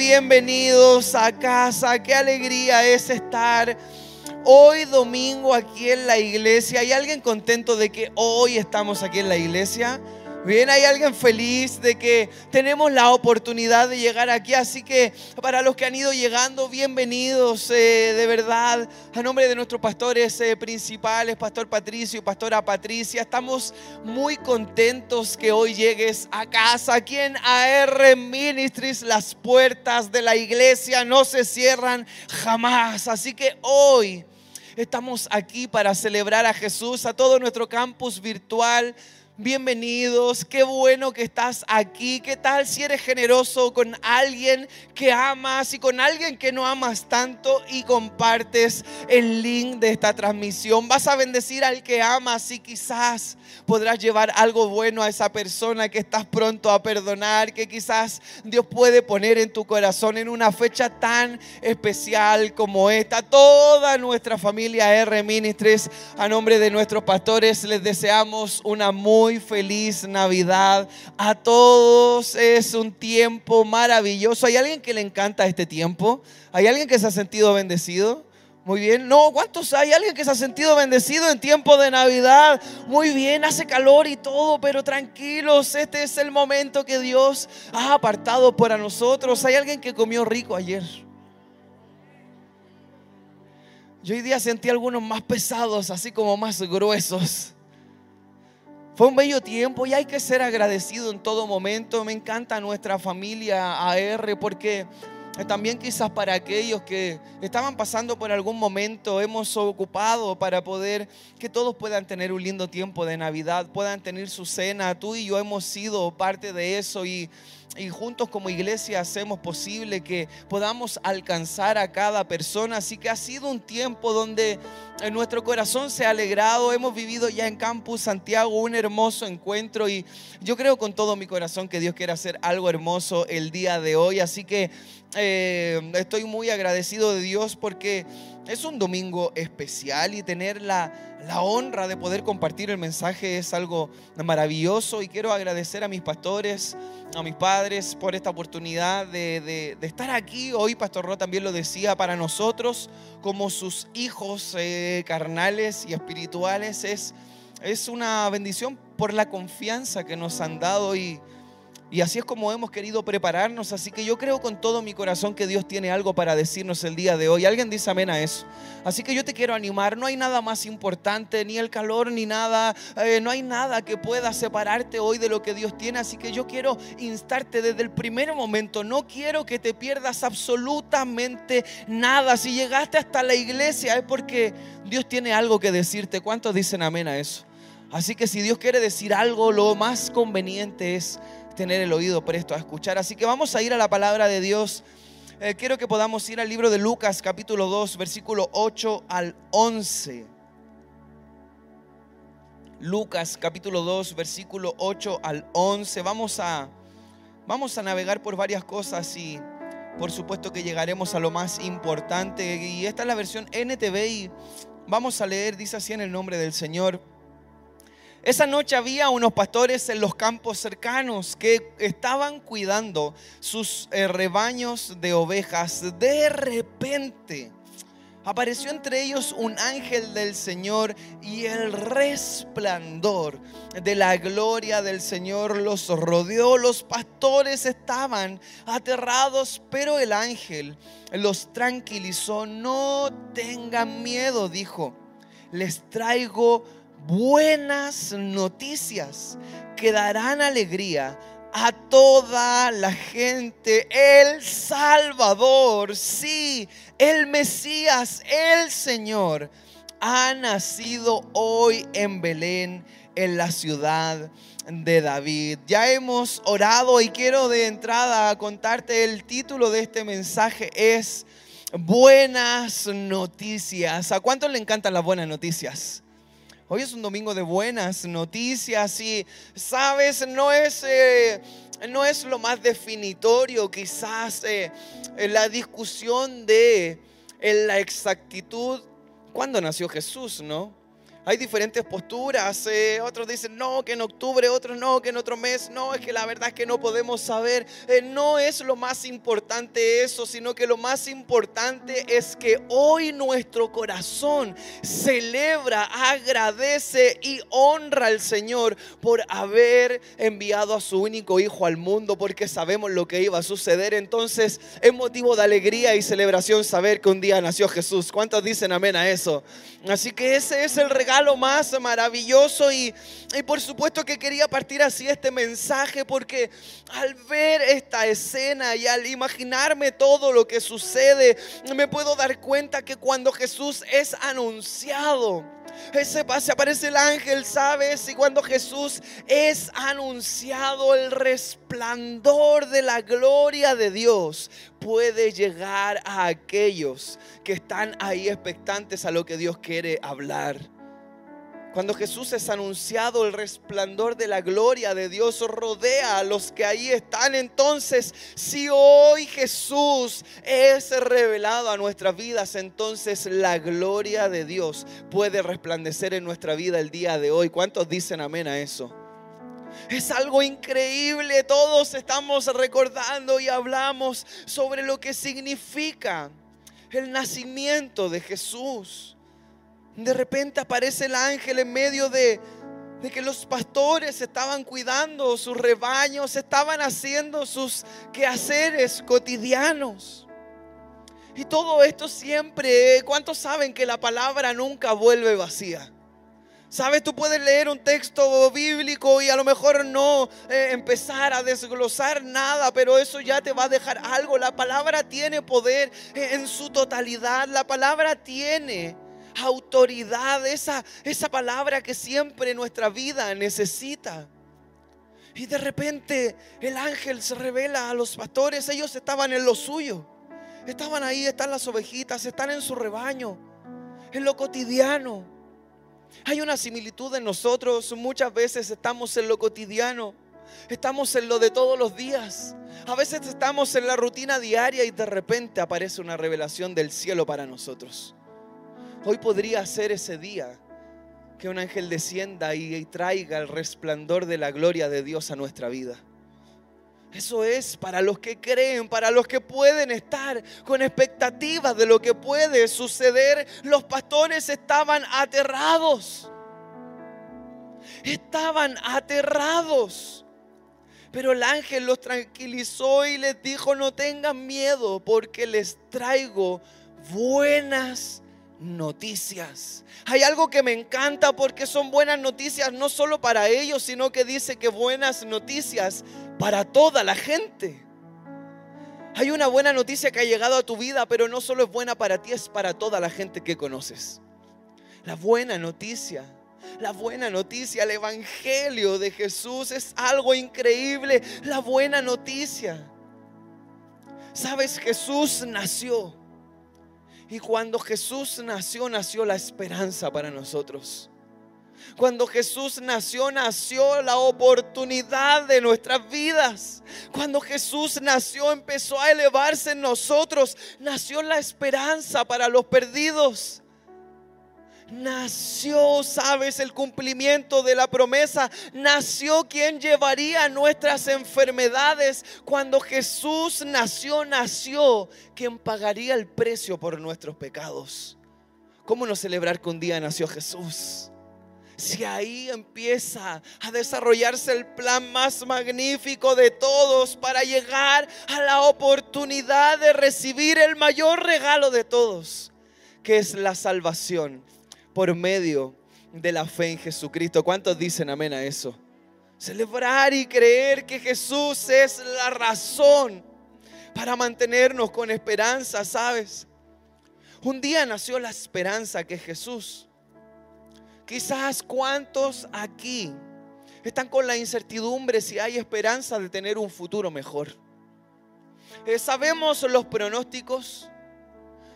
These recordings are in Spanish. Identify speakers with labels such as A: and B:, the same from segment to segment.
A: bienvenidos a casa. Qué alegría es estar hoy domingo aquí en la iglesia. ¿Hay alguien contento de que hoy estamos aquí en la iglesia? Bien, hay alguien feliz de que tenemos la oportunidad de llegar aquí. Así que para los que han ido llegando, bienvenidos eh, de verdad. A nombre de nuestros pastores eh, principales, Pastor Patricio, Pastora Patricia, estamos muy contentos que hoy llegues a casa. Aquí en AR Ministries, las puertas de la iglesia no se cierran jamás. Así que hoy estamos aquí para celebrar a Jesús, a todo nuestro campus virtual bienvenidos, qué bueno que estás aquí, qué tal si eres generoso con alguien que amas y con alguien que no amas tanto y compartes el link de esta transmisión. Vas a bendecir al que amas y quizás podrás llevar algo bueno a esa persona que estás pronto a perdonar, que quizás Dios puede poner en tu corazón en una fecha tan especial como esta. Toda nuestra familia R Ministries, a nombre de nuestros pastores, les deseamos una muy feliz Navidad. A todos es un tiempo maravilloso. ¿Hay alguien que le encanta este tiempo? ¿Hay alguien que se ha sentido bendecido? Muy bien. No, ¿cuántos hay? ¿Alguien que se ha sentido bendecido en tiempo de Navidad? Muy bien, hace calor y todo, pero tranquilos, este es el momento que Dios ha apartado para nosotros. ¿Hay alguien que comió rico ayer? Yo hoy día sentí algunos más pesados, así como más gruesos. Fue un bello tiempo y hay que ser agradecido en todo momento. Me encanta nuestra familia AR porque también quizás para aquellos que estaban pasando por algún momento, hemos ocupado para poder que todos puedan tener un lindo tiempo de Navidad, puedan tener su cena. Tú y yo hemos sido parte de eso y y juntos como iglesia hacemos posible que podamos alcanzar a cada persona. Así que ha sido un tiempo donde en nuestro corazón se ha alegrado. Hemos vivido ya en Campus Santiago un hermoso encuentro y yo creo con todo mi corazón que Dios quiere hacer algo hermoso el día de hoy. Así que eh, estoy muy agradecido de Dios porque es un domingo especial y tener la, la, honra de poder compartir el mensaje es algo maravilloso y quiero agradecer a mis pastores, a mis padres por esta oportunidad de, estar aquí. Hoy Pastor Ro también lo decía, para nosotros como sus hijos eh, carnales y espirituales es, es una bendición por la confianza que nos han dado y y así es como hemos querido prepararnos. Así que yo creo con todo mi corazón que Dios tiene algo para decirnos el día de hoy. Alguien dice amén a eso. Así que yo te quiero animar. No hay nada más importante, ni el calor, ni nada. Eh, no hay nada que pueda separarte hoy de lo que Dios tiene. Así que yo quiero instarte desde el primer momento. No quiero que te pierdas absolutamente nada. Si llegaste hasta la iglesia es porque Dios tiene algo que decirte. ¿Cuántos dicen amén a eso? Así que si Dios quiere decir algo, lo más conveniente es tener el oído presto a escuchar. Así que vamos a ir a la palabra de Dios. Eh, quiero que podamos ir al libro de Lucas capítulo 2, versículo 8 al 11. Lucas capítulo 2, versículo 8 al 11. Vamos a, vamos a navegar por varias cosas y por supuesto que llegaremos a lo más importante. Y esta es la versión NTV y vamos a leer, dice así en el nombre del Señor. Esa noche había unos pastores en los campos cercanos que estaban cuidando sus eh, rebaños de ovejas. De repente apareció entre ellos un ángel del Señor y el resplandor de la gloria del Señor los rodeó. Los pastores estaban aterrados, pero el ángel los tranquilizó. No tengan miedo, dijo. Les traigo buenas noticias que darán alegría a toda la gente. El Salvador, sí, el Mesías, el Señor, ha nacido hoy en Belén, en la ciudad de David. Ya hemos orado y quiero de entrada contarte el título de este mensaje es Buenas noticias. ¿A cuántos le encantan las buenas noticias? Hoy es un domingo de buenas noticias y, sabes, no es, eh, no es lo más definitorio quizás eh, la discusión de la exactitud cuando nació Jesús, ¿no? Hay diferentes posturas, otros dicen no, que en octubre, otros no, que en otro mes, no, es que la verdad es que no podemos saber. Eh, no es lo más importante eso, sino que lo más importante es que hoy nuestro corazón celebra, agradece y honra al Señor por haber enviado a su único hijo al mundo, porque sabemos lo que iba a suceder. Entonces es motivo de alegría y celebración saber que un día nació Jesús. ¿Cuántos dicen amén a eso? Así que ese es el regalo lo más maravilloso y, y por supuesto que quería partir así este mensaje porque al ver esta escena y al imaginarme todo lo que sucede, me puedo dar cuenta que cuando Jesús es anunciado, ese se aparece el ángel, ¿sabes? Y cuando Jesús es anunciado, el resplandor de la gloria de Dios puede llegar a aquellos que están ahí expectantes a lo que Dios quiere hablar. Cuando Jesús es anunciado, el resplandor de la gloria de Dios rodea a los que ahí están. Entonces, si hoy Jesús es revelado a nuestras vidas, entonces la gloria de Dios puede resplandecer en nuestra vida el día de hoy. ¿Cuántos dicen amén a eso? Es algo increíble. Todos estamos recordando y hablamos sobre lo que significa el nacimiento de Jesús. De repente aparece el ángel en medio de, que los pastores estaban cuidando sus rebaños, estaban haciendo sus quehaceres cotidianos. Y todo esto siempre, ¿cuántos saben que la palabra nunca vuelve vacía? Sabes, tú puedes leer un texto bíblico y a lo mejor no eh, empezar a desglosar nada, pero eso ya te va a dejar algo. La palabra tiene poder en su totalidad. La palabra tiene autoridad, esa, esa palabra que siempre nuestra vida necesita. Y de repente el ángel se revela a los pastores, ellos estaban en lo suyo, estaban ahí, están las ovejitas, están en su rebaño, en lo cotidiano. Hay una similitud en nosotros, muchas veces estamos en lo cotidiano, estamos en lo de todos los días. A veces estamos en la rutina diaria y de repente aparece una revelación del cielo para nosotros. Hoy podría ser ese día que un ángel descienda y traiga el resplandor de la gloria de Dios a nuestra vida. Eso es para los que creen, para los que pueden estar con expectativas de lo que puede suceder. Los pastores estaban aterrados. Estaban aterrados. Pero el ángel los tranquilizó y les dijo, no tengan miedo porque les traigo buenas noticias. Hay algo que me encanta porque son buenas noticias no solo para ellos, sino que dice que buenas noticias para toda la gente. Hay una buena noticia que ha llegado a tu vida, pero no solo es buena para ti, es para toda la gente que conoces. La buena noticia, la buena noticia, el Evangelio de Jesús es algo increíble. La buena noticia. Sabes, Jesús nació y cuando Jesús nació, nació la esperanza para nosotros. Cuando Jesús nació, nació la oportunidad de nuestras vidas. Cuando Jesús nació, empezó a elevarse en nosotros. Nació la esperanza para los perdidos nació, sabes, el cumplimiento de la promesa. Nació quien llevaría nuestras enfermedades. Cuando Jesús nació, nació quien pagaría el precio por nuestros pecados. ¿Cómo no celebrar que un día nació Jesús? Si ahí empieza a desarrollarse el plan más magnífico de todos para llegar a la oportunidad de recibir el mayor regalo de todos, que es la salvación por medio de la fe en Jesucristo. ¿Cuántos dicen amén a eso? Celebrar y creer que Jesús es la razón para mantenernos con esperanza, ¿sabes? Un día nació la esperanza que Jesús. Quizás cuántos aquí están con la incertidumbre si hay esperanza de tener un futuro mejor. Eh, sabemos los pronósticos,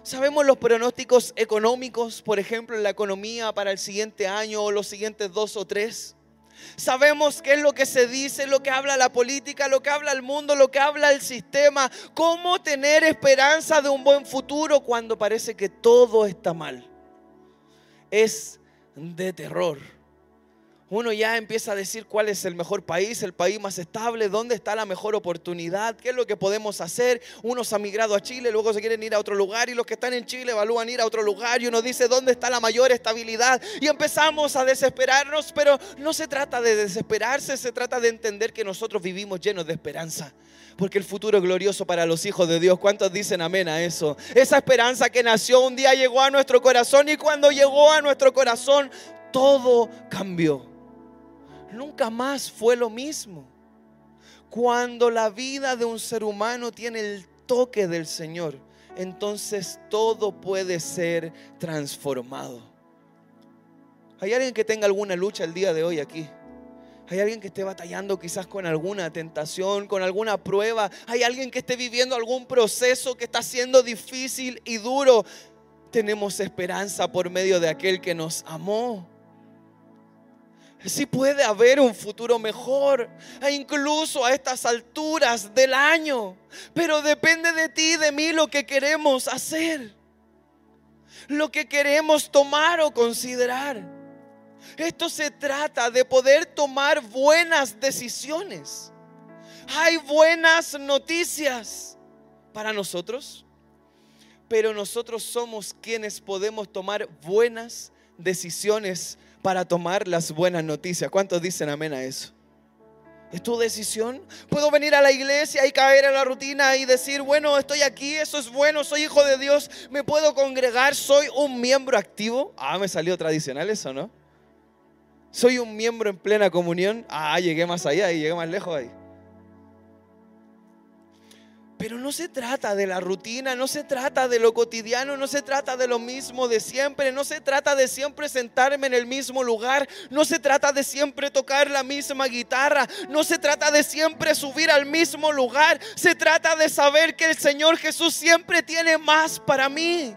A: Sabemos los pronósticos económicos, por ejemplo, en la economía para el siguiente año o los siguientes dos o tres. Sabemos qué es lo que se dice, lo que habla la política, lo que habla el mundo, lo que habla el sistema. Cómo tener esperanza de un buen futuro cuando parece que todo está mal. Es de terror. Uno ya empieza a decir cuál es el mejor país, el país más estable, dónde está la mejor oportunidad, qué es lo que podemos hacer. Unos han migrado a Chile, luego se quieren ir a otro lugar y los que están en Chile evalúan ir a otro lugar y uno dice dónde está la mayor estabilidad y empezamos a desesperarnos, pero no se trata de desesperarse, se trata de entender que nosotros vivimos llenos de esperanza porque el futuro es glorioso para los hijos de Dios. ¿Cuántos dicen amén a eso? Esa esperanza que nació un día llegó a nuestro corazón y cuando llegó a nuestro corazón todo cambió. Nunca más fue lo mismo. Cuando la vida de un ser humano tiene el toque del Señor, entonces todo puede ser transformado. ¿Hay alguien que tenga alguna lucha el día de hoy aquí? Hay alguien que esté batallando quizás con alguna tentación, con alguna prueba. Hay alguien que esté viviendo algún proceso que está siendo difícil y duro. Tenemos esperanza por medio de aquel que nos amó. Sí puede haber un futuro mejor, e incluso a estas alturas del año. Pero depende de ti y de mí lo que queremos hacer, lo que queremos tomar o considerar. Esto se trata de poder tomar buenas decisiones. Hay buenas noticias para nosotros, pero nosotros somos quienes podemos tomar buenas decisiones para tomar las buenas noticias. ¿Cuántos dicen amén a eso? Es tu decisión. Puedo venir a la iglesia y caer en la rutina y decir, bueno, estoy aquí, eso es bueno, soy hijo de Dios, me puedo congregar, soy un miembro activo. Ah, me salió tradicional eso, ¿no? Soy un miembro en plena comunión. Ah, llegué más allá y llegué más lejos ahí. Pero no se trata de la rutina, no se trata de lo cotidiano, no se trata de lo mismo de siempre, no se trata de siempre sentarme en el mismo lugar, no se trata de siempre tocar la misma guitarra, no se trata de siempre subir al mismo lugar, se trata de saber que el Señor Jesús siempre tiene más para mí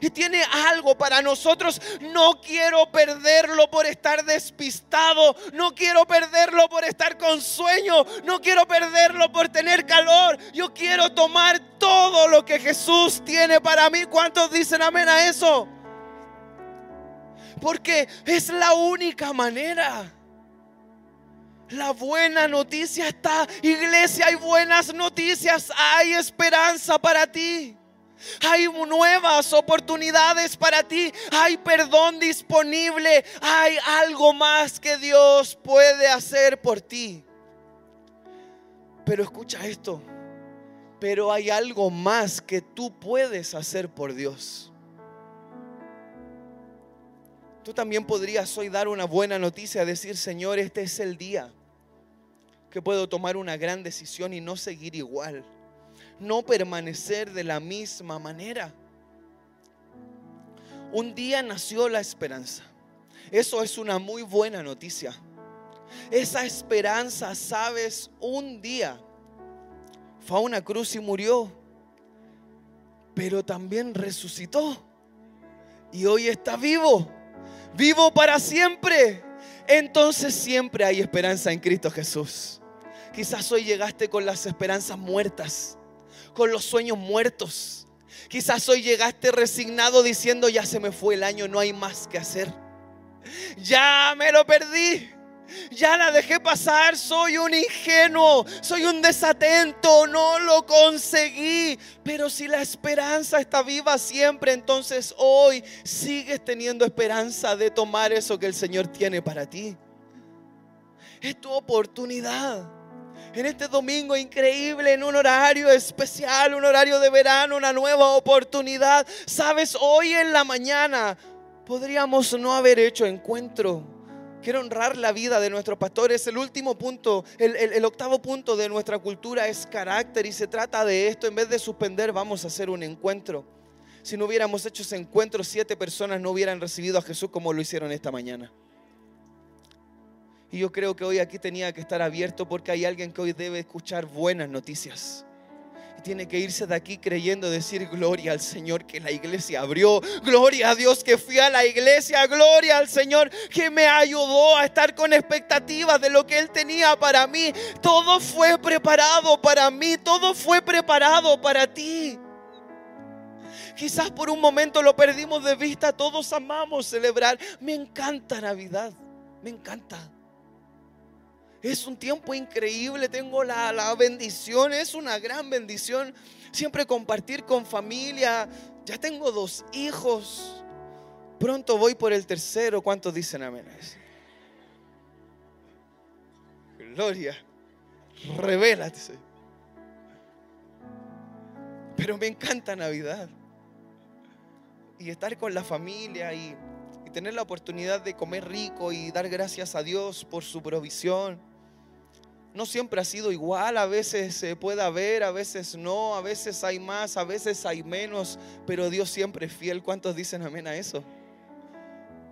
A: y tiene algo para nosotros. No quiero perderlo por estar despistado. No quiero perderlo por estar con sueño. No quiero perderlo por tener calor. Yo quiero tomar todo lo que Jesús tiene para mí. ¿Cuántos dicen amén a eso? Porque es la única manera. La buena noticia está, iglesia, hay buenas noticias, hay esperanza para ti. Hay nuevas oportunidades para ti. Hay perdón disponible. Hay algo más que Dios puede hacer por ti. Pero escucha esto. Pero hay algo más que tú puedes hacer por Dios. Tú también podrías hoy dar una buena noticia, decir, Señor, este es el día que puedo tomar una gran decisión y no seguir igual no permanecer de la misma manera. Un día nació la esperanza. Eso es una muy buena noticia. Esa esperanza, sabes, un día fue a una cruz y murió, pero también resucitó. Y hoy está vivo, vivo para siempre. Entonces siempre hay esperanza en Cristo Jesús. Quizás hoy llegaste con las esperanzas muertas con los sueños muertos. Quizás hoy llegaste resignado diciendo, ya se me fue el año, no hay más que hacer. Ya me lo perdí. Ya la dejé pasar, soy un ingenuo, soy un desatento, no lo conseguí. Pero si la esperanza está viva siempre, entonces hoy sigues teniendo esperanza de tomar eso que el Señor tiene para ti. Es tu oportunidad en este domingo increíble, en un horario especial, un horario de verano, una nueva oportunidad. Sabes, hoy en la mañana podríamos no haber hecho encuentro. Quiero honrar la vida de nuestros pastores. El último punto, el, el, octavo punto de nuestra cultura es carácter y se trata de esto. En vez de suspender, vamos a hacer un encuentro. Si no hubiéramos hecho ese encuentro, siete personas no hubieran recibido a Jesús como lo hicieron esta mañana. Y yo creo que hoy aquí tenía que estar abierto porque hay alguien que hoy debe escuchar buenas noticias. Y tiene que irse de aquí creyendo, decir gloria al Señor que la iglesia abrió, gloria a Dios que fui a la iglesia, gloria al Señor que me ayudó a estar con expectativas de lo que Él tenía para mí. Todo fue preparado para mí, todo fue preparado para ti. Quizás por un momento lo perdimos de vista, todos amamos celebrar. Me encanta Navidad, me encanta. Es un tiempo increíble, tengo la, la bendición, es una gran bendición siempre compartir con familia. Ya tengo dos hijos, pronto voy por el tercero. ¿Cuántos dicen amén? Gloria, revélate. Pero me encanta Navidad y estar con la familia y, tener la oportunidad de comer rico y dar gracias a Dios por su provisión. No siempre ha sido igual, a veces se puede haber, a veces no, a veces hay más, a veces hay menos, pero Dios siempre es fiel. ¿Cuántos dicen amén a eso?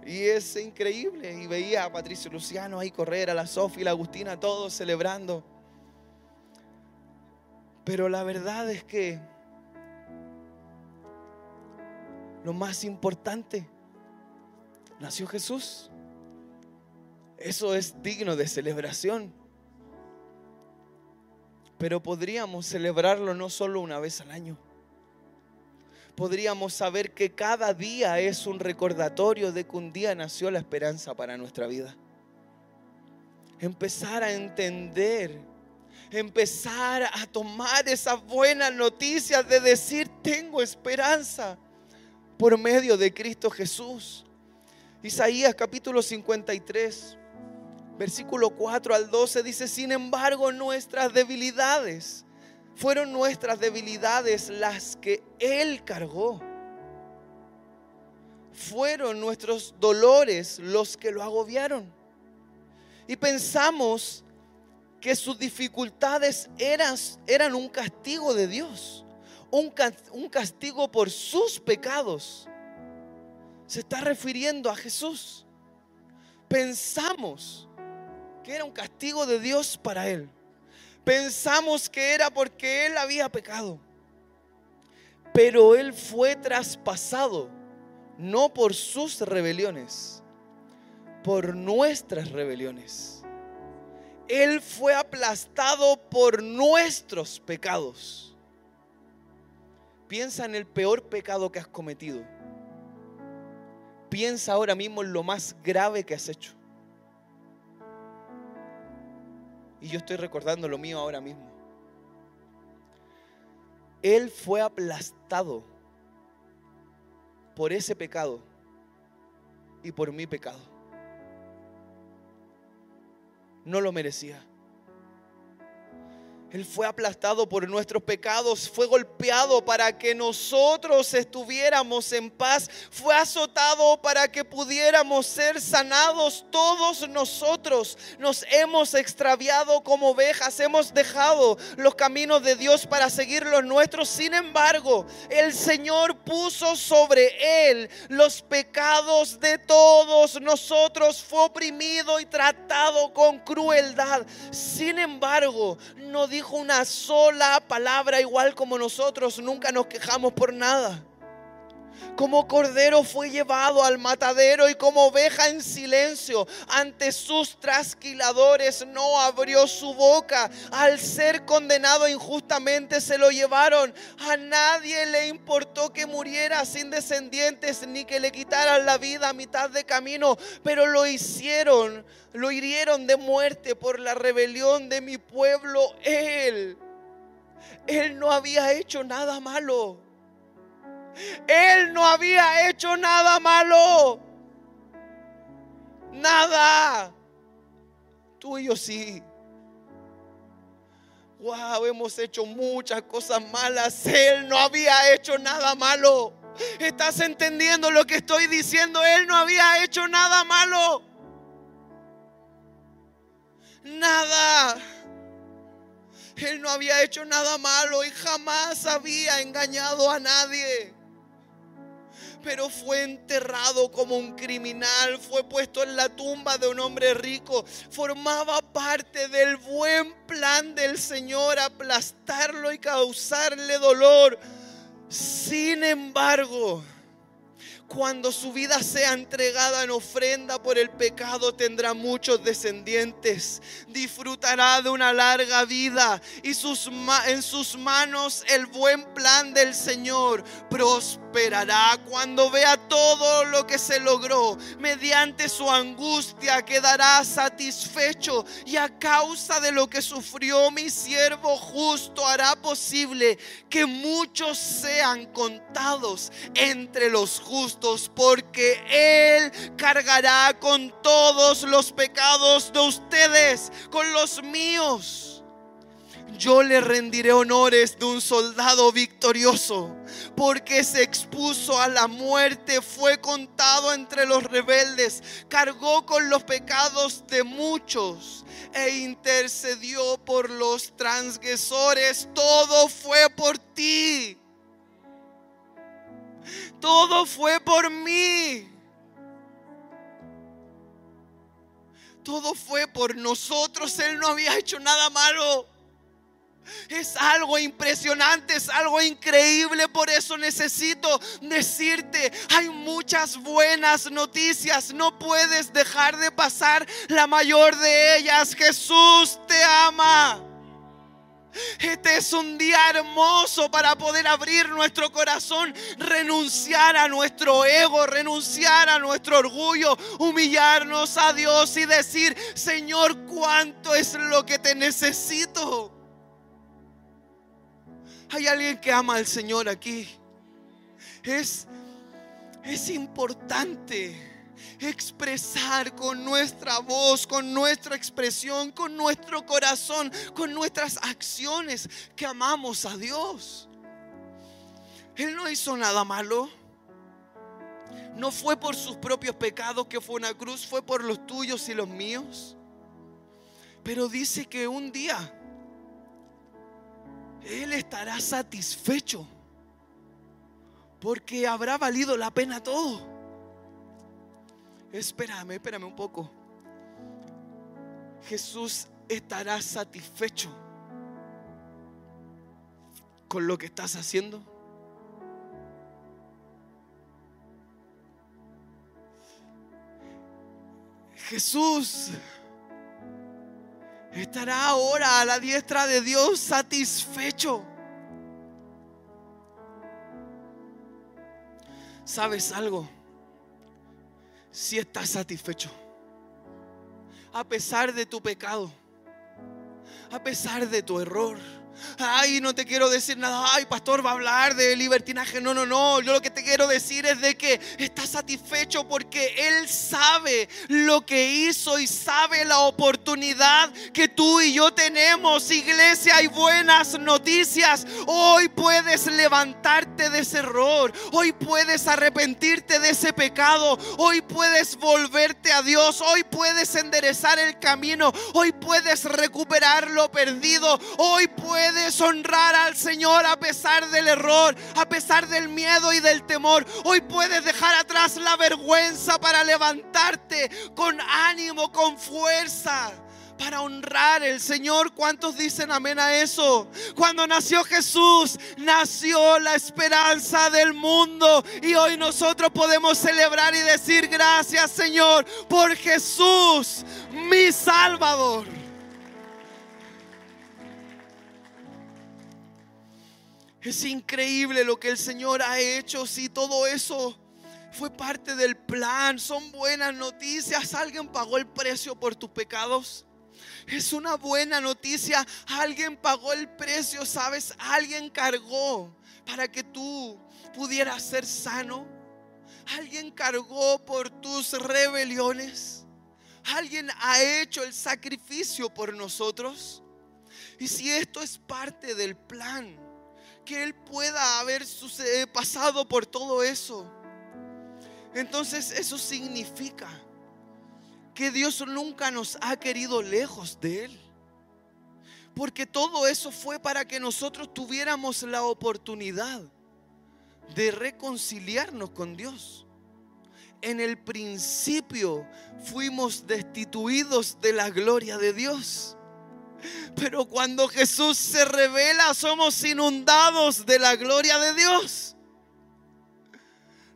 A: Y es increíble. Y veía a Patricio Luciano ahí correr, a la Sofía y la Agustina, todos celebrando. Pero la verdad es que lo más importante, nació Jesús. Eso es digno de celebración. Pero podríamos celebrarlo no solo una vez al año. Podríamos saber que cada día es un recordatorio de que un día nació la esperanza para nuestra vida. Empezar a entender, empezar a tomar esas buenas noticias de decir, tengo esperanza por medio de Cristo Jesús. Isaías capítulo 53, versículo 4 al 12 dice, sin embargo nuestras debilidades, fueron nuestras debilidades las que Él cargó. Fueron nuestros dolores los que lo agobiaron. Y pensamos que sus dificultades eran, eran un castigo de Dios un, castigo por sus pecados. Se está refiriendo a Jesús. Pensamos que era un castigo de Dios para él. Pensamos que era porque él había pecado. Pero él fue traspasado no por sus rebeliones, por nuestras rebeliones. Él fue aplastado por nuestros pecados. Piensa en el peor pecado que has cometido. Piensa ahora mismo en lo más grave que has hecho. Y yo estoy recordando lo mío ahora mismo. Él fue aplastado por ese pecado y por mi pecado. No lo merecía. Él fue aplastado por nuestros pecados, fue golpeado para que nosotros estuviéramos en paz, fue azotado para que pudiéramos ser sanados. Todos nosotros nos hemos extraviado como ovejas, hemos dejado los caminos de Dios para seguir los nuestros. Sin embargo, el Señor puso sobre él los pecados de todos nosotros, fue oprimido y tratado con crueldad. Sin embargo, no dijo una sola palabra igual como nosotros, nunca nos quejamos por nada. Como cordero fue llevado al matadero y como oveja en silencio ante sus trasquiladores no abrió su boca. Al ser condenado injustamente se lo llevaron. A nadie le importó que muriera sin descendientes ni que le quitaran la vida a mitad de camino, pero lo hicieron, lo hirieron de muerte por la rebelión de mi pueblo. Él, él no había hecho nada malo. Él no había hecho nada malo. Nada. Tú y yo sí. Wow, hemos hecho muchas cosas malas. Él no había hecho nada malo. ¿Estás entendiendo lo que estoy diciendo? Él no había hecho nada malo. Nada. Él no había hecho nada malo y jamás había engañado a nadie pero fue enterrado como un criminal, fue puesto en la tumba de un hombre rico, formaba parte del buen plan del Señor aplastarlo y causarle dolor. Sin embargo, Cuando su vida sea entregada en ofrenda por el pecado, tendrá muchos descendientes. Disfrutará de una larga vida y sus, en sus manos el buen plan del Señor prosperará cuando vea todo lo que se logró. Mediante su angustia quedará satisfecho y a causa de lo que sufrió mi siervo justo hará posible que muchos sean contados entre los justos porque Él cargará con todos los pecados de ustedes, con los míos. Yo le rendiré honores de un soldado victorioso, porque se expuso a la muerte, fue contado entre los rebeldes, cargó con los pecados de muchos e intercedió por los transgresores. Todo fue por ti. Todo fue por mí. Todo fue por nosotros. Él no había hecho nada malo. Es algo impresionante, es algo increíble. Por eso necesito decirte, hay muchas buenas noticias. No puedes dejar de pasar la mayor de ellas. Jesús te ama. Este es un día hermoso para poder abrir nuestro corazón, renunciar a nuestro ego, renunciar a nuestro orgullo, humillarnos a Dios y decir, Señor, ¿cuánto es lo que te necesito? Hay alguien que ama al Señor aquí. Es, es importante expresar con nuestra voz, con nuestra expresión, con nuestro corazón, con nuestras acciones que amamos a Dios. Él no hizo nada malo. No fue por sus propios pecados que fue una cruz, fue por los tuyos y los míos. Pero dice que un día Él estará satisfecho porque habrá valido la pena todo. Espérame, espérame un poco. Jesús estará satisfecho con lo que estás haciendo. Jesús estará ahora a la diestra de Dios satisfecho. ¿Sabes algo? si estás satisfecho. A pesar de tu pecado, a pesar de tu error Ay, no te quiero decir nada. Ay, pastor va a hablar de libertinaje. No, no, no. Yo lo que te quiero decir es de que está satisfecho porque Él sabe lo que hizo y sabe la oportunidad que tú y yo tenemos. Iglesia, hay buenas noticias. Hoy puedes levantarte de ese error. Hoy puedes arrepentirte de ese pecado. Hoy puedes volverte a Dios. Hoy puedes enderezar el camino. Hoy puedes recuperar lo perdido. Hoy puedes puedes honrar al Señor a pesar del error, a pesar del miedo y del temor. Hoy puedes dejar atrás la vergüenza para levantarte con ánimo, con fuerza para honrar el Señor. ¿Cuántos dicen amén a eso? Cuando nació Jesús, nació la esperanza del mundo. Y hoy nosotros podemos celebrar y decir gracias Señor por Jesús, mi Salvador. Es increíble lo que el Señor ha hecho. Si todo eso fue parte del plan, son buenas noticias. Alguien pagó el precio por tus pecados. Es una buena noticia. Alguien pagó el precio, ¿sabes? Alguien cargó para que tú pudieras ser sano. Alguien cargó por tus rebeliones. Alguien ha hecho el sacrificio por nosotros. Y si esto es parte del plan, que Él pueda haber pasado por todo eso. Entonces eso significa que Dios nunca nos ha querido lejos de Él. Porque todo eso fue para que nosotros tuviéramos la oportunidad de reconciliarnos con Dios. En el principio fuimos destituidos de la gloria de Dios. Pero cuando Jesús se revela, somos inundados de la gloria de Dios.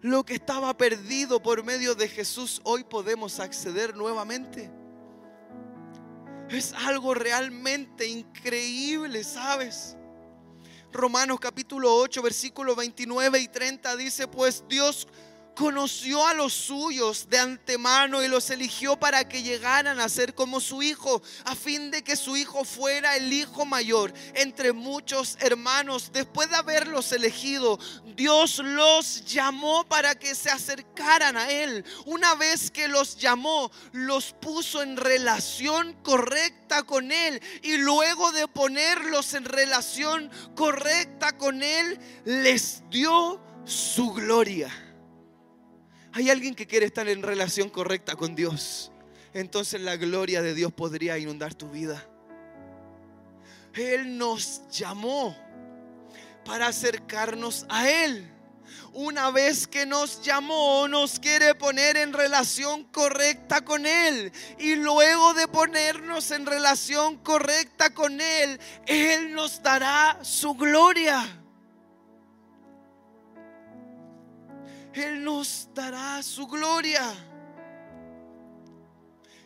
A: lo que estaba perdido por medio de Jesús, hoy podemos acceder nuevamente. Es algo realmente increíble, ¿sabes? Romanos capítulo 8, versículo 29 y 30 dice, pues Dios conoció a los suyos de antemano y los eligió para que llegaran a ser como su hijo, a fin de que su hijo fuera el hijo mayor entre muchos hermanos. Después de haberlos elegido, Dios los llamó para que se acercaran a Él. Una vez que los llamó, los puso en relación correcta con Él. Y luego de ponerlos en relación correcta con Él, les dio su gloria. Hay alguien que quiere estar en relación correcta con Dios. Entonces la gloria de Dios podría inundar tu vida. Él nos llamó para acercarnos a Él. Una vez que nos llamó, nos quiere poner en relación correcta con Él. Y luego de ponernos en relación correcta con Él, Él nos dará su gloria. Él nos dará su gloria.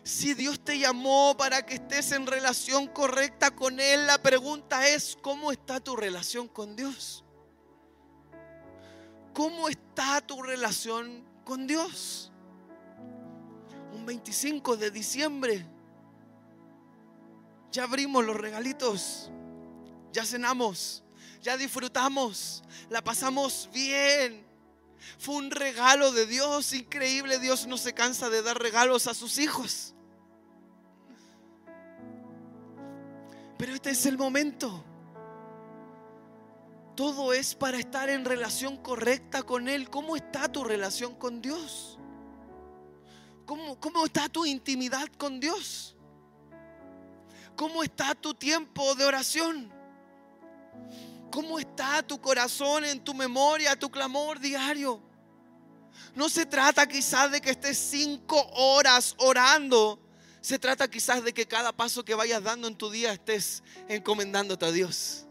A: Si Dios te llamó para que estés en relación correcta con Él, la pregunta es, ¿cómo está tu relación con Dios? ¿Cómo está tu relación con Dios? Un 25 de diciembre. Ya abrimos los regalitos. Ya cenamos. Ya disfrutamos. La pasamos bien. Fue un regalo de Dios increíble. Dios no se cansa de dar regalos a sus hijos. Pero este es el momento. Todo es para estar en relación correcta con Él. ¿Cómo está tu relación con Dios? ¿Cómo, cómo está tu intimidad con Dios? ¿Cómo está tu tiempo de oración? ¿Cómo está tu corazón en tu memoria, tu clamor diario? No se trata quizás de que estés cinco horas orando. Se trata quizás de que cada paso que vayas dando en tu día estés encomendándote a Dios.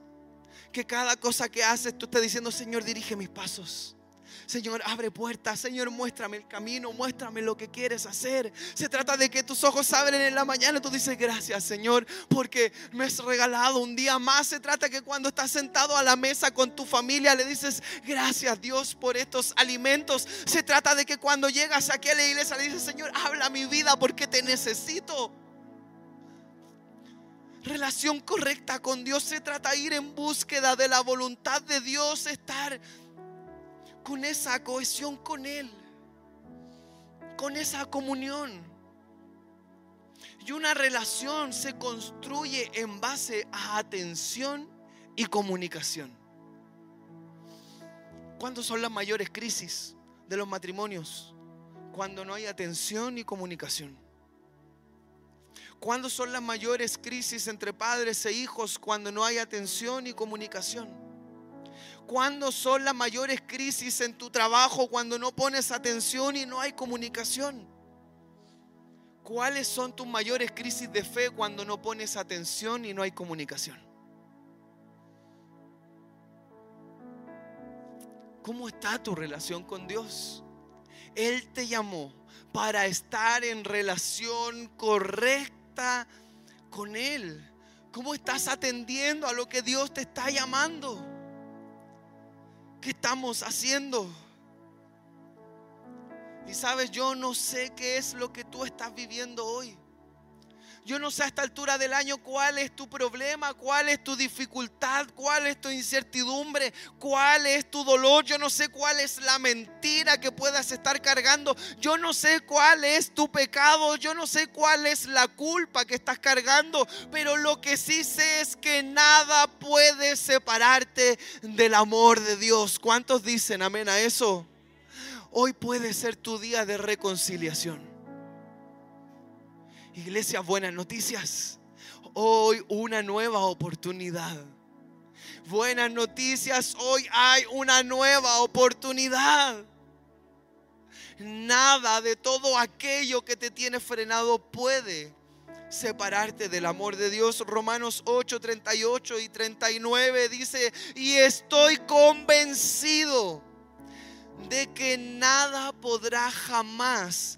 A: Que cada cosa que haces tú estés diciendo, Señor, dirige mis pasos. Señor, abre puertas. Señor, muéstrame el camino. Muéstrame lo que quieres hacer. Se trata de que tus ojos abren en la mañana. Tú dices, gracias, Señor, porque me has regalado un día más. Se trata que cuando estás sentado a la mesa con tu familia, le dices, gracias, Dios, por estos alimentos. Se trata de que cuando llegas aquí a la iglesia, le dices, Señor, habla mi vida porque te necesito relación correcta con Dios. Se trata de ir en búsqueda de la voluntad de Dios, estar con esa cohesión con Él, con esa comunión. Y una relación se construye en base a atención y comunicación. ¿Cuándo son las mayores crisis de los matrimonios? Cuando no hay atención y comunicación. ¿Cuándo son las mayores crisis entre padres e hijos? Cuando no hay atención y comunicación. ¿Cuándo son las mayores crisis en tu trabajo cuando no pones atención y no hay comunicación? ¿Cuáles son tus mayores crisis de fe cuando no pones atención y no hay comunicación? ¿Cómo está tu relación con Dios? Él te llamó para estar en relación correcta con Él. ¿Cómo estás atendiendo a lo que Dios te está llamando? ¿Qué estamos haciendo? Y sabes, yo no sé qué es lo que tú estás viviendo hoy. Yo no sé a esta altura del año cuál es tu problema, cuál es tu dificultad, cuál es tu incertidumbre, cuál es tu dolor. Yo no sé cuál es la mentira que puedas estar cargando. Yo no sé cuál es tu pecado. Yo no sé cuál es la culpa que estás cargando. Pero lo que sí sé es que nada puede separarte del amor de Dios. ¿Cuántos dicen amén a eso? Hoy puede ser tu día de reconciliación. Iglesia, buenas noticias. Hoy una nueva oportunidad. Buenas noticias, hoy hay una nueva oportunidad. Nada de todo aquello que te tiene frenado puede separarte del amor de Dios. Romanos 8, 38 y 39 dice, y estoy convencido de que nada podrá jamás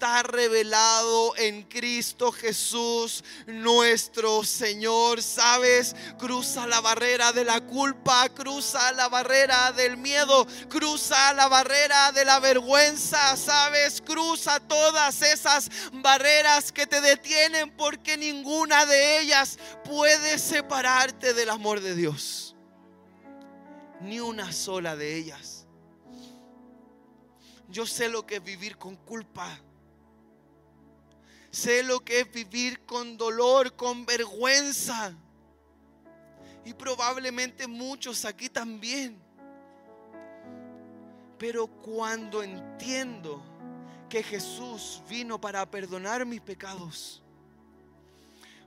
A: está revelado en Cristo Jesús, nuestro Señor. Sabes, cruza la barrera de la culpa, cruza la barrera del miedo, cruza la barrera de la vergüenza. Sabes, cruza todas esas barreras que te detienen porque ninguna de ellas puede separarte del amor de Dios. Ni una sola de ellas. Yo sé lo que es vivir con culpa. Sé lo que es vivir con dolor, con vergüenza. Y probablemente muchos aquí también. Pero cuando entiendo que Jesús vino para perdonar mis pecados,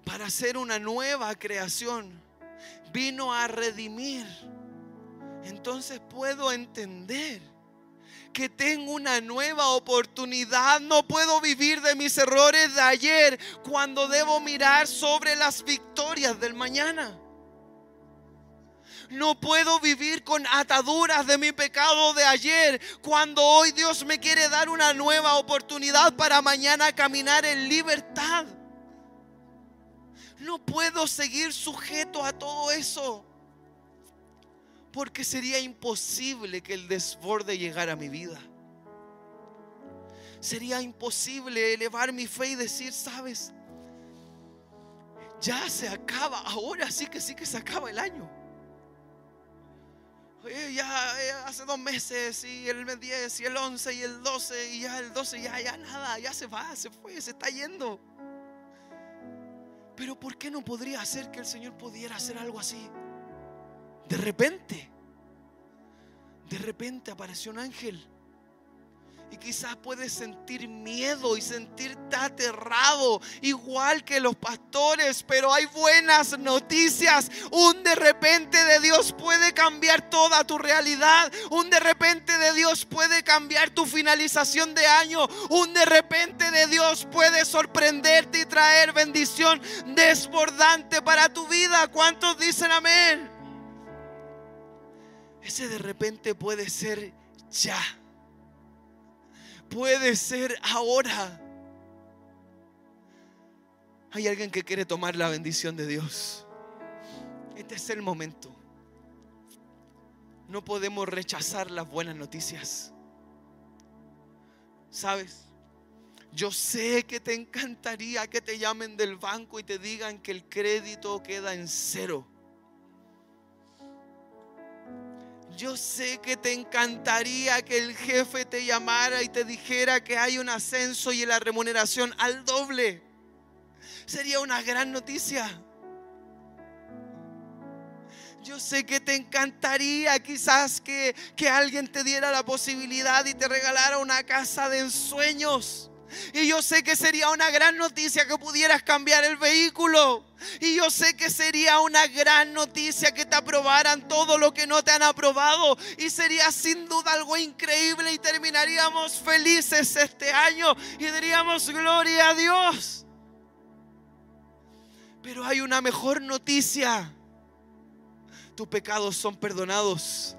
A: para hacer una nueva creación, vino a redimir, entonces puedo entender que tengo una nueva oportunidad. No puedo vivir de mis errores de ayer cuando debo mirar sobre las victorias del mañana. No puedo vivir con ataduras de mi pecado de ayer cuando hoy Dios me quiere dar una nueva oportunidad para mañana caminar en libertad. No puedo seguir sujeto a todo eso porque sería imposible que el desborde llegara a mi vida. Sería imposible elevar mi fe y decir, sabes, ya se acaba, ahora sí que sí que se acaba el año. ya eh, hace dos meses y el 10 y el 11 y el 12 y ya el 12 ya, ya nada, ya se va, se fue, se está yendo. Pero ¿por qué no podría hacer que el Señor pudiera hacer algo así? De repente, de repente apareció un ángel. Y quizás puedes sentir miedo y sentirte aterrado, igual que los pastores, pero hay buenas noticias. Un de repente de Dios puede cambiar toda tu realidad. Un de repente de Dios puede cambiar tu finalización de año. Un de repente de Dios puede sorprenderte y traer bendición desbordante para tu vida. ¿Cuántos dicen amén? Ese de repente puede ser ya. Puede ser ahora. Hay alguien que quiere tomar la bendición de Dios. Este es el momento. No podemos rechazar las buenas noticias. ¿Sabes? Yo sé que te encantaría que te llamen del banco y te digan que el crédito queda en cero. Yo sé que te encantaría que el jefe te llamara y te dijera que hay un ascenso y la remuneración al doble. Sería una gran noticia. Yo sé que te encantaría quizás que, que alguien te diera la posibilidad y te regalara una casa de ensueños. Y yo sé que sería una gran noticia que pudieras cambiar el vehículo. Y yo sé que sería una gran noticia que te aprobaran todo lo que no te han aprobado. Y sería sin duda algo increíble y terminaríamos felices este año y diríamos gloria a Dios. Pero hay una mejor noticia. Tus pecados son perdonados.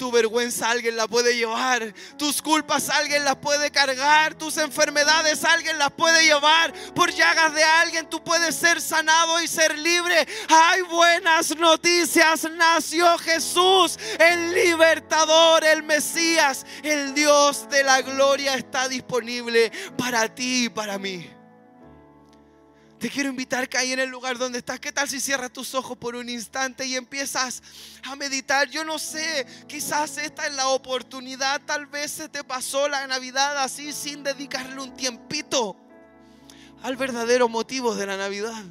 A: Tu vergüenza alguien la puede llevar. Tus culpas alguien las puede cargar. Tus enfermedades alguien las puede llevar. Por llagas de alguien tú puedes ser sanado y ser libre. Hay buenas noticias. Nació Jesús, el libertador, el Mesías, el Dios de la gloria está disponible para ti y para mí. Te quiero invitar que ahí en el lugar donde estás, ¿qué tal si cierras tus ojos por un instante y empiezas a meditar? Yo no sé, quizás esta es la oportunidad, tal vez se te pasó la Navidad así sin dedicarle un tiempito al verdadero motivo de la Navidad.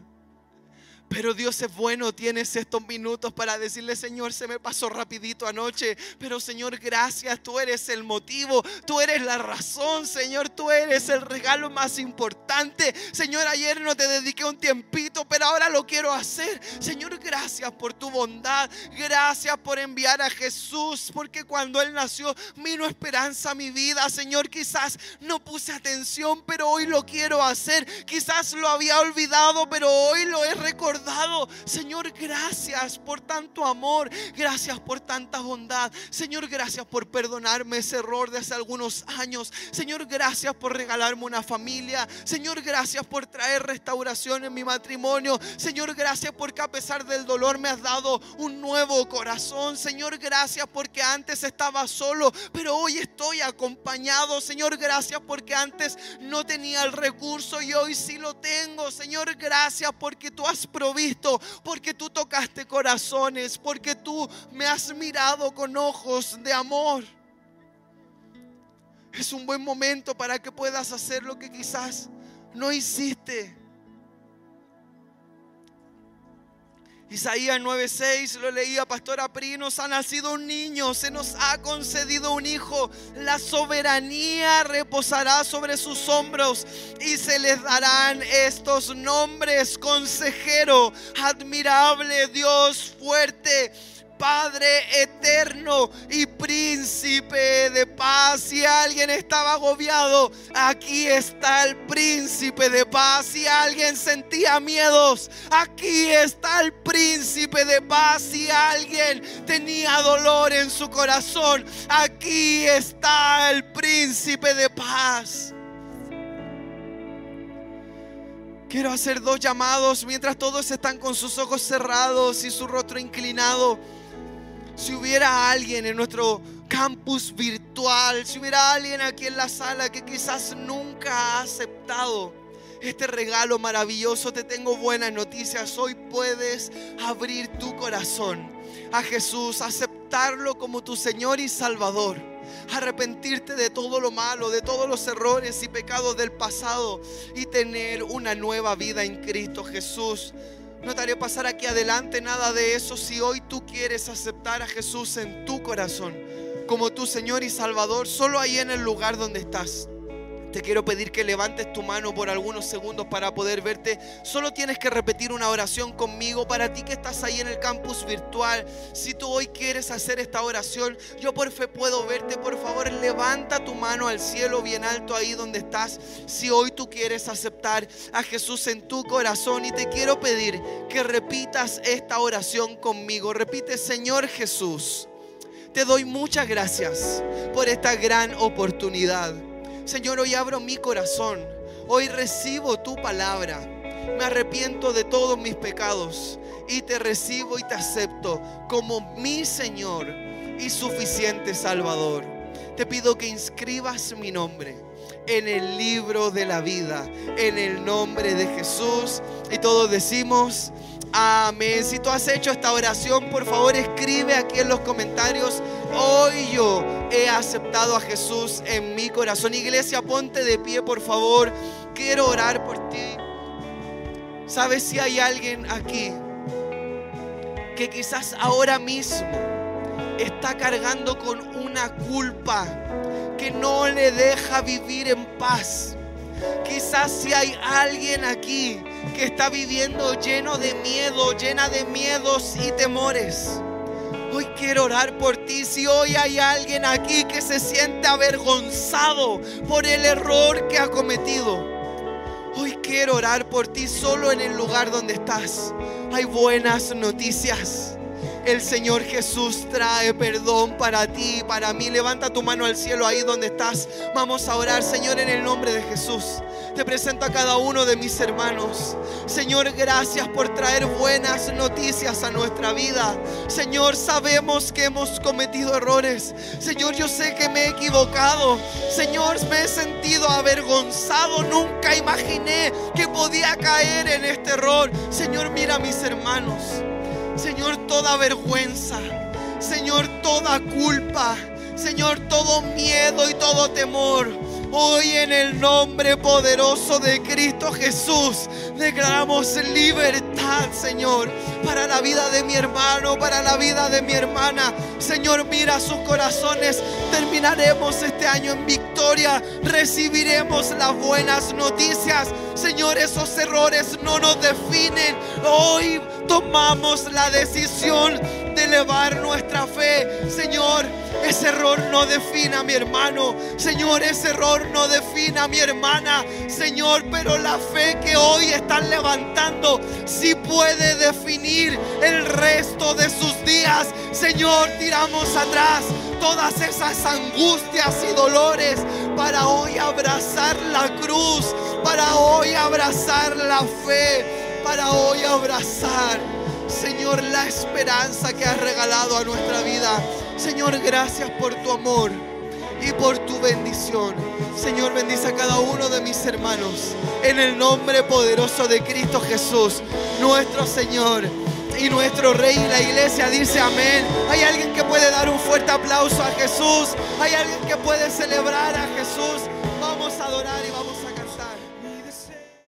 A: Pero Dios es bueno, tienes estos minutos para decirle, Señor, se me pasó rapidito anoche, pero Señor, gracias, tú eres el motivo, tú eres la razón, Señor, tú eres el regalo más importante. Señor, ayer no te dediqué un tiempito, pero ahora lo quiero hacer. Señor, gracias por tu bondad, gracias por enviar a Jesús, porque cuando Él nació vino esperanza a mi vida. Señor, quizás no puse atención, pero hoy lo quiero hacer. Quizás lo había olvidado, pero hoy lo he recordado Señor, gracias por tanto amor. Gracias por tanta bondad. Señor, gracias por perdonarme ese error de hace algunos años. Señor, gracias por regalarme una familia. Señor, gracias por traer restauración en mi matrimonio. Señor, gracias porque a pesar del dolor me has dado un nuevo corazón. Señor, gracias porque antes estaba solo, pero hoy estoy acompañado. Señor, gracias porque antes no tenía el recurso y hoy sí lo tengo. Señor, gracias porque tú has provisto visto, porque tú tocaste corazones, porque tú me has mirado con ojos de amor. Es un buen momento para que puedas hacer lo que quizás no hiciste. Isaías 9:6 lo leía Pastora Pri, nos ha nacido un niño, se nos ha concedido un hijo, la soberanía reposará sobre sus hombros y se les darán estos nombres, consejero, admirable, Dios fuerte Padre eterno y príncipe de paz. Si alguien estaba agobiado, aquí está el príncipe de paz. Si alguien sentía miedos, aquí está el príncipe de paz. Si alguien tenía dolor en su corazón, aquí está el príncipe de paz. Quiero hacer dos llamados mientras todos están con sus ojos cerrados y su rostro inclinado. Si hubiera alguien en nuestro campus virtual, si hubiera alguien aquí en la sala que quizás nunca ha aceptado este regalo maravilloso, te tengo buenas noticias. Hoy puedes abrir tu corazón a Jesús, aceptarlo como tu Señor y Salvador arrepentirte de todo lo malo, de todos los errores y pecados del pasado y tener una nueva vida en Cristo Jesús. No te haré pasar aquí adelante nada de eso si hoy tú quieres aceptar a Jesús en tu corazón como tu Señor y Salvador, solo ahí en el lugar donde estás. Te quiero pedir que levantes tu mano por algunos segundos para poder verte. Solo tienes que repetir una oración conmigo. Para ti que estás ahí en el campus virtual, si tú hoy quieres hacer esta oración, yo por fe puedo verte. Por favor, levanta tu mano al cielo bien alto ahí donde estás. Si hoy tú quieres aceptar a Jesús en tu corazón y te quiero pedir que repitas esta oración conmigo. Repite, Señor Jesús, te doy muchas gracias por esta gran oportunidad. Señor, hoy abro mi corazón. Hoy recibo tu palabra. Me arrepiento de todos mis pecados y te recibo y te acepto como mi Señor y suficiente Salvador. Te pido que inscribas mi nombre en el libro de la vida, en el nombre de Jesús. Y todos decimos, amén. Si tú has hecho esta oración, por favor escribe aquí en los comentarios Hoy yo he aceptado a Jesús en mi corazón. Iglesia, ponte de pie, por favor. Quiero orar por ti. ¿Sabes si hay alguien aquí que quizás ahora mismo está cargando con una culpa que no le deja vivir en paz? Quizás si hay alguien aquí que está viviendo lleno de miedo, llena de miedos y temores. Hoy quiero orar por ti. Si hoy hay alguien aquí que se siente avergonzado por el error que ha cometido. Hoy quiero orar por ti solo en el lugar donde estás. Hay buenas noticias. El Señor Jesús trae perdón para ti para mí. Levanta tu mano al cielo ahí donde estás. Vamos a orar, Señor, en el nombre de Jesús. Te presento a cada uno de mis hermanos. Señor, gracias por traer buenas noticias a nuestra vida. Señor, sabemos que hemos cometido errores. Señor, yo sé que me he equivocado. Señor, me he sentido avergonzado. Nunca imaginé que podía caer en este error. Señor, mira a mis hermanos. Señor, toda vergüenza. Señor, toda culpa. Señor, todo miedo y todo temor Hoy en el nombre poderoso de Cristo Jesús declaramos libertad, Señor, para la vida de mi hermano, para la vida de mi hermana. Señor, mira sus corazones. Terminaremos este año en victoria. Recibiremos las buenas noticias. Señor, esos errores no nos definen. Hoy tomamos la decisión de elevar nuestra fe. Señor, ese error no define a mi hermano. Señor, ese error no define a mi hermana. Señor, pero la fe que hoy están levantando sí puede definir el resto de sus días. Señor, tiramos atrás todas esas angustias y dolores para hoy abrazar la cruz, para hoy abrazar la fe, para hoy abrazar, Señor, la esperanza que has regalado a nuestra vida. Señor, gracias por tu amor y por tu bendición. Señor, bendice a cada uno de mis hermanos en el nombre poderoso de Cristo Jesús, nuestro Señor y nuestro Rey. La iglesia dice amén. Hay alguien que puede dar un fuerte aplauso a Jesús. Hay alguien que puede celebrar a Jesús. Vamos a adorar y vamos a...